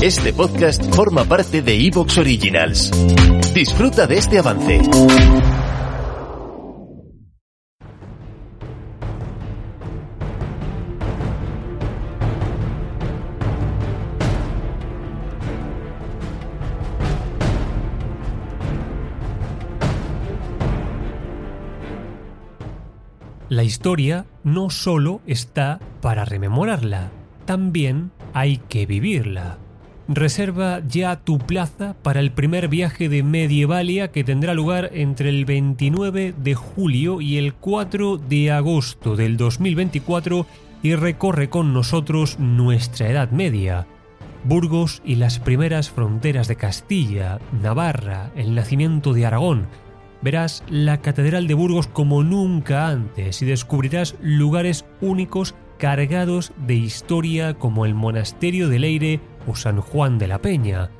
Este podcast forma parte de Evox Originals. Disfruta de este avance. La historia no solo está para rememorarla, también hay que vivirla. Reserva ya tu plaza para el primer viaje de Medievalia que tendrá lugar entre el 29 de julio y el 4 de agosto del 2024 y recorre con nosotros nuestra Edad Media. Burgos y las primeras fronteras de Castilla, Navarra, el nacimiento de Aragón. Verás la Catedral de Burgos como nunca antes y descubrirás lugares únicos cargados de historia como el Monasterio de Leire o San Juan de la Peña.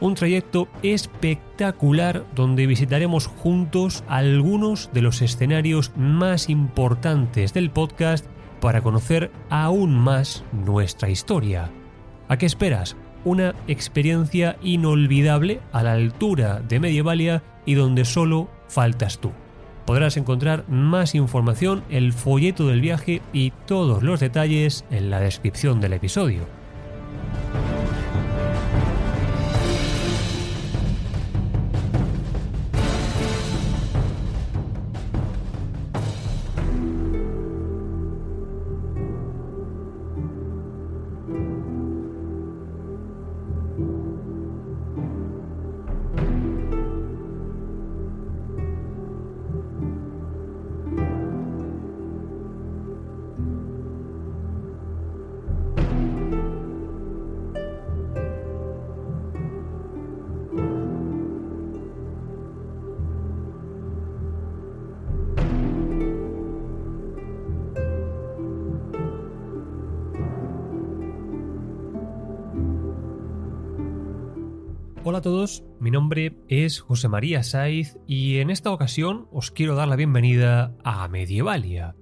Un trayecto espectacular donde visitaremos juntos algunos de los escenarios más importantes del podcast para conocer aún más nuestra historia. ¿A qué esperas? Una experiencia inolvidable a la altura de Medievalia y donde solo faltas tú. Podrás encontrar más información, el folleto del viaje y todos los detalles en la descripción del episodio. Hola a todos, mi nombre es José María Saiz y en esta ocasión os quiero dar la bienvenida a Medievalia.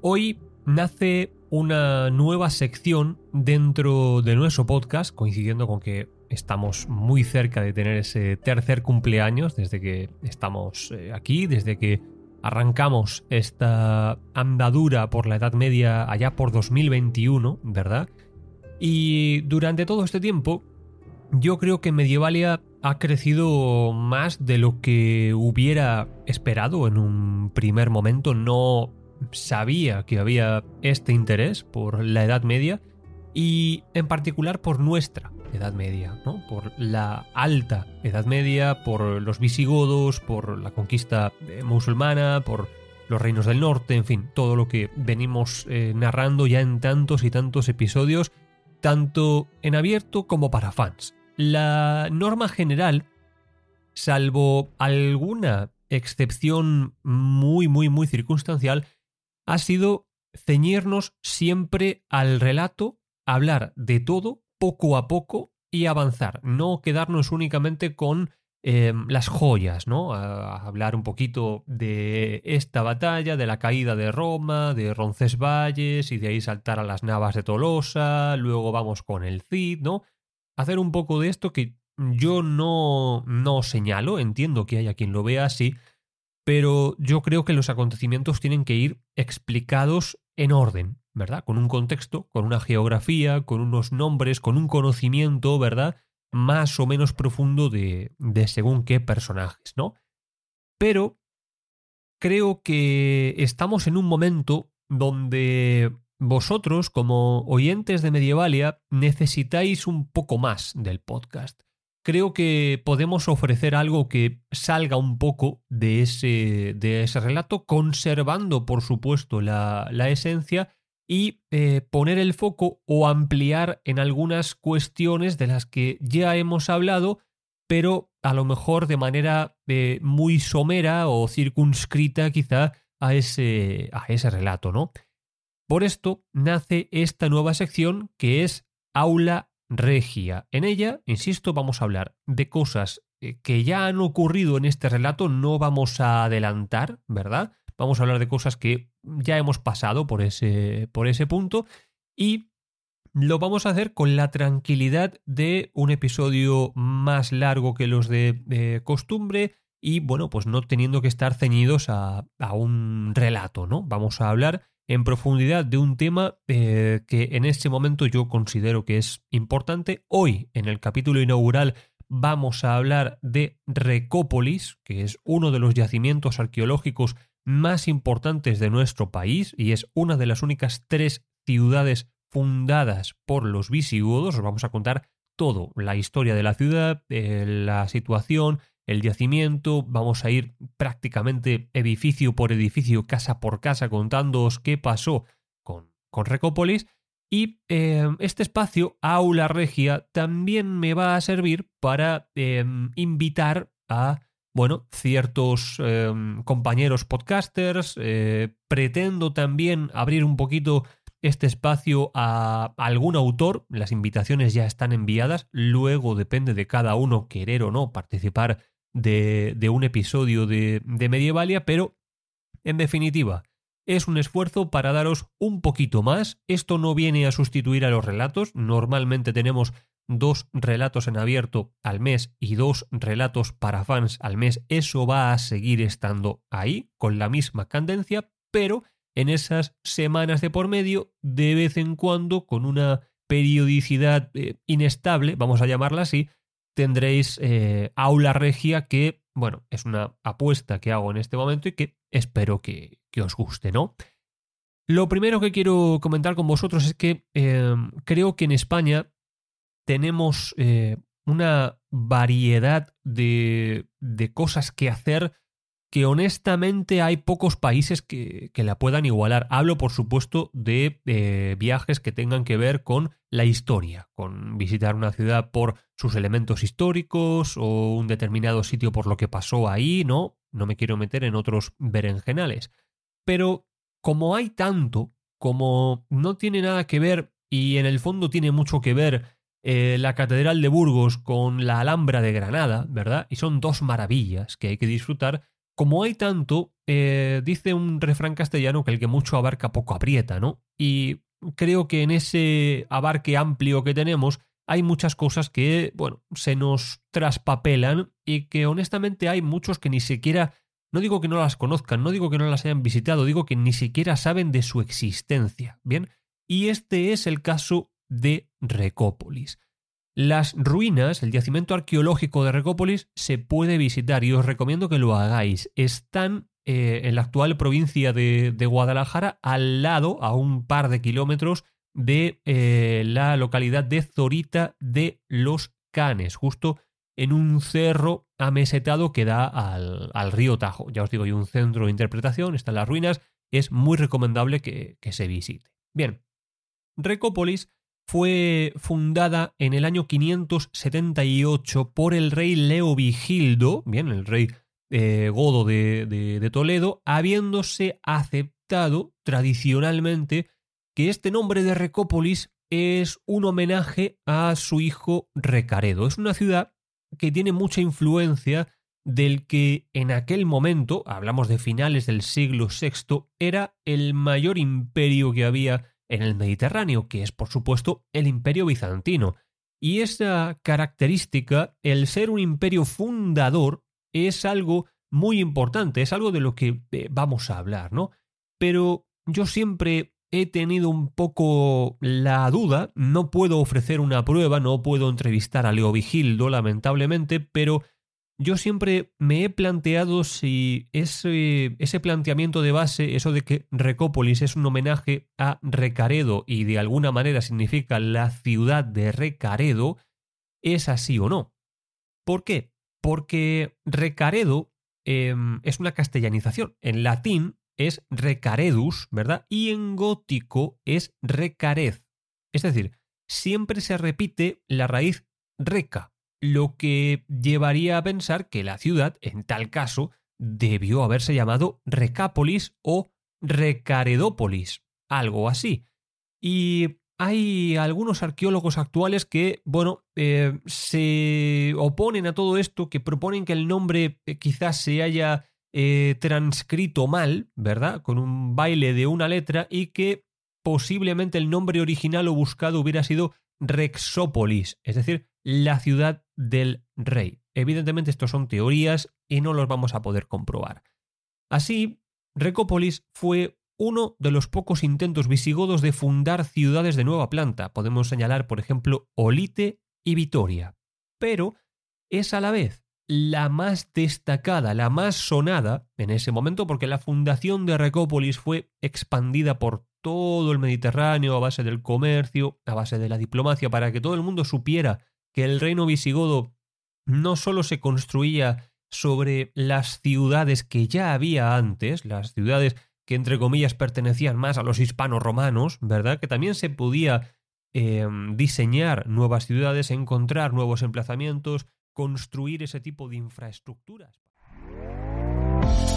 Hoy nace una nueva sección dentro de nuestro podcast, coincidiendo con que estamos muy cerca de tener ese tercer cumpleaños desde que estamos eh, aquí, desde que arrancamos esta andadura por la Edad Media allá por 2021, ¿verdad? Y durante todo este tiempo yo creo que Medievalia ha crecido más de lo que hubiera esperado en un primer momento. No sabía que había este interés por la Edad Media y en particular por nuestra Edad Media, ¿no? Por la alta Edad Media, por los visigodos, por la conquista eh, musulmana, por los reinos del norte, en fin, todo lo que venimos eh, narrando ya en tantos y tantos episodios, tanto en abierto como para fans. La norma general, salvo alguna excepción muy, muy, muy circunstancial, ha sido ceñirnos siempre al relato, hablar de todo poco a poco y avanzar, no quedarnos únicamente con eh, las joyas, ¿no? Hablar un poquito de esta batalla, de la caída de Roma, de Roncesvalles y de ahí saltar a las Navas de Tolosa, luego vamos con el Cid, ¿no? Hacer un poco de esto que yo no, no señalo, entiendo que haya quien lo vea así, pero yo creo que los acontecimientos tienen que ir explicados en orden, ¿verdad? Con un contexto, con una geografía, con unos nombres, con un conocimiento, ¿verdad? Más o menos profundo de, de según qué personajes, ¿no? Pero creo que estamos en un momento donde vosotros, como oyentes de Medievalia, necesitáis un poco más del podcast. Creo que podemos ofrecer algo que salga un poco de ese, de ese relato, conservando, por supuesto, la, esencia y eh, poner el foco o ampliar en algunas cuestiones de las que ya hemos hablado, pero a lo mejor de manera eh, muy somera o circunscrita quizá a ese, a ese relato, ¿no? Por esto nace esta nueva sección que es Aula Regia. En ella, insisto, vamos a hablar de cosas eh, que ya han ocurrido en este relato, no vamos a adelantar, ¿verdad? Vamos a hablar de cosas que ya hemos pasado por ese, por ese punto y lo vamos a hacer con la tranquilidad de un episodio más largo que los de, costumbre y bueno, pues no teniendo que estar ceñidos a, un relato, ¿no? Vamos a hablar en profundidad de un tema eh, que en este momento yo considero que es importante. Hoy, en el capítulo inaugural, vamos a hablar de Recópolis, que es uno de los yacimientos arqueológicos más importantes de nuestro país y es una de las únicas tres ciudades fundadas por los visigodos. Os vamos a contar todo, la historia de la ciudad, eh, la situación, el yacimiento. Vamos a ir prácticamente edificio por edificio, casa por casa, contándoos qué pasó con, con Recópolis. Y eh, este espacio, Aula Regia, también me va a servir para eh, invitar a bueno, ciertos em, compañeros podcasters. Eh, pretendo también abrir un poquito este espacio a algún autor. Las invitaciones ya están enviadas. Luego depende de cada uno querer o no participar de, un episodio de, Medievalia, pero en definitiva, es un esfuerzo para daros un poquito más. Esto no viene a sustituir a los relatos. Normalmente tenemos dos relatos en abierto al mes y dos relatos para fans al mes, eso va a seguir estando ahí con la misma candencia, pero en esas semanas de por medio, de vez en cuando, con una periodicidad eh, inestable, vamos a llamarla así, tendréis eh, aula regia que, bueno, es una apuesta que hago en este momento y que espero que, os guste, ¿no? Lo primero que quiero comentar con vosotros es que eh, creo que en España tenemos eh, una variedad de, de, cosas que hacer que honestamente hay pocos países que, que la puedan igualar. Hablo, por supuesto, de eh, viajes que tengan que ver con la historia, con visitar una ciudad por sus elementos históricos o un determinado sitio por lo que pasó ahí, ¿no? No me quiero meter en otros berenjenales. Pero como hay tanto, como no tiene nada que ver y en el fondo tiene mucho que ver eh, la Catedral de Burgos con la Alhambra de Granada, ¿verdad? Y son dos maravillas que hay que disfrutar. Como hay tanto, eh, dice un refrán castellano que el que mucho abarca poco aprieta, ¿no? Y creo que en ese abarque amplio que tenemos hay muchas cosas que, bueno, se nos traspapelan y que honestamente hay muchos que ni siquiera, no digo que no las conozcan, no digo que no las hayan visitado, digo que ni siquiera saben de su existencia, ¿bien? Y este es el caso de Recópolis. Las ruinas, el yacimiento arqueológico de Recópolis, se puede visitar y os recomiendo que lo hagáis. Están eh, en la actual provincia de, Guadalajara, al lado, a un par de kilómetros de eh, la localidad de Zorita de los Canes, justo en un cerro amesetado que da al, río Tajo. Ya os digo, hay un centro de interpretación, están las ruinas, es muy recomendable que, que se visite. Bien, Recópolis fue fundada en el año 578 por el rey Leovigildo, bien, el rey eh, godo de, de Toledo, habiéndose aceptado tradicionalmente que este nombre de Recópolis es un homenaje a su hijo Recaredo. Es una ciudad que tiene mucha influencia del que en aquel momento, hablamos de finales del siglo VI, era el mayor imperio que había en el Mediterráneo, que es por supuesto el imperio bizantino. Y esa característica, el ser un imperio fundador, es algo muy importante, es algo de lo que eh, vamos a hablar, ¿no? Pero yo siempre he tenido un poco la duda, no puedo ofrecer una prueba, no puedo entrevistar a Leo Vigildo, lamentablemente, pero yo siempre me he planteado si ese, planteamiento de base, eso de que Recópolis es un homenaje a Recaredo y de alguna manera significa la ciudad de Recaredo, es así o no. ¿Por qué? Porque Recaredo em, es una castellanización. En latín es Recaredus, ¿verdad? Y en gótico es Recarez. Es decir, siempre se repite la raíz reca, lo que llevaría a pensar que la ciudad, en tal caso, debió haberse llamado Recápolis o Recaredópolis, algo así. Y hay algunos arqueólogos actuales que, bueno, eh, se oponen a todo esto, que proponen que el nombre eh, quizás se haya eh, transcrito mal, ¿verdad? Con un baile de una letra y que posiblemente el nombre original o buscado hubiera sido Rexópolis, es decir, la ciudad del rey. Evidentemente estos son teorías y no los vamos a poder comprobar. Así, Recópolis fue uno de los pocos intentos visigodos de fundar ciudades de nueva planta. Podemos señalar, por ejemplo, Olite y Vitoria. Pero es a la vez la más destacada, la más sonada en ese momento, porque la fundación de Recópolis fue expandida por todo el Mediterráneo a base del comercio, a base de la diplomacia, para que todo el mundo supiera que el reino visigodo no solo se construía sobre las ciudades que ya había antes, las ciudades que entre comillas pertenecían más a los hispanos romanos, ¿verdad? Que también se podía em, diseñar nuevas ciudades, encontrar nuevos emplazamientos, construir ese tipo de infraestructuras.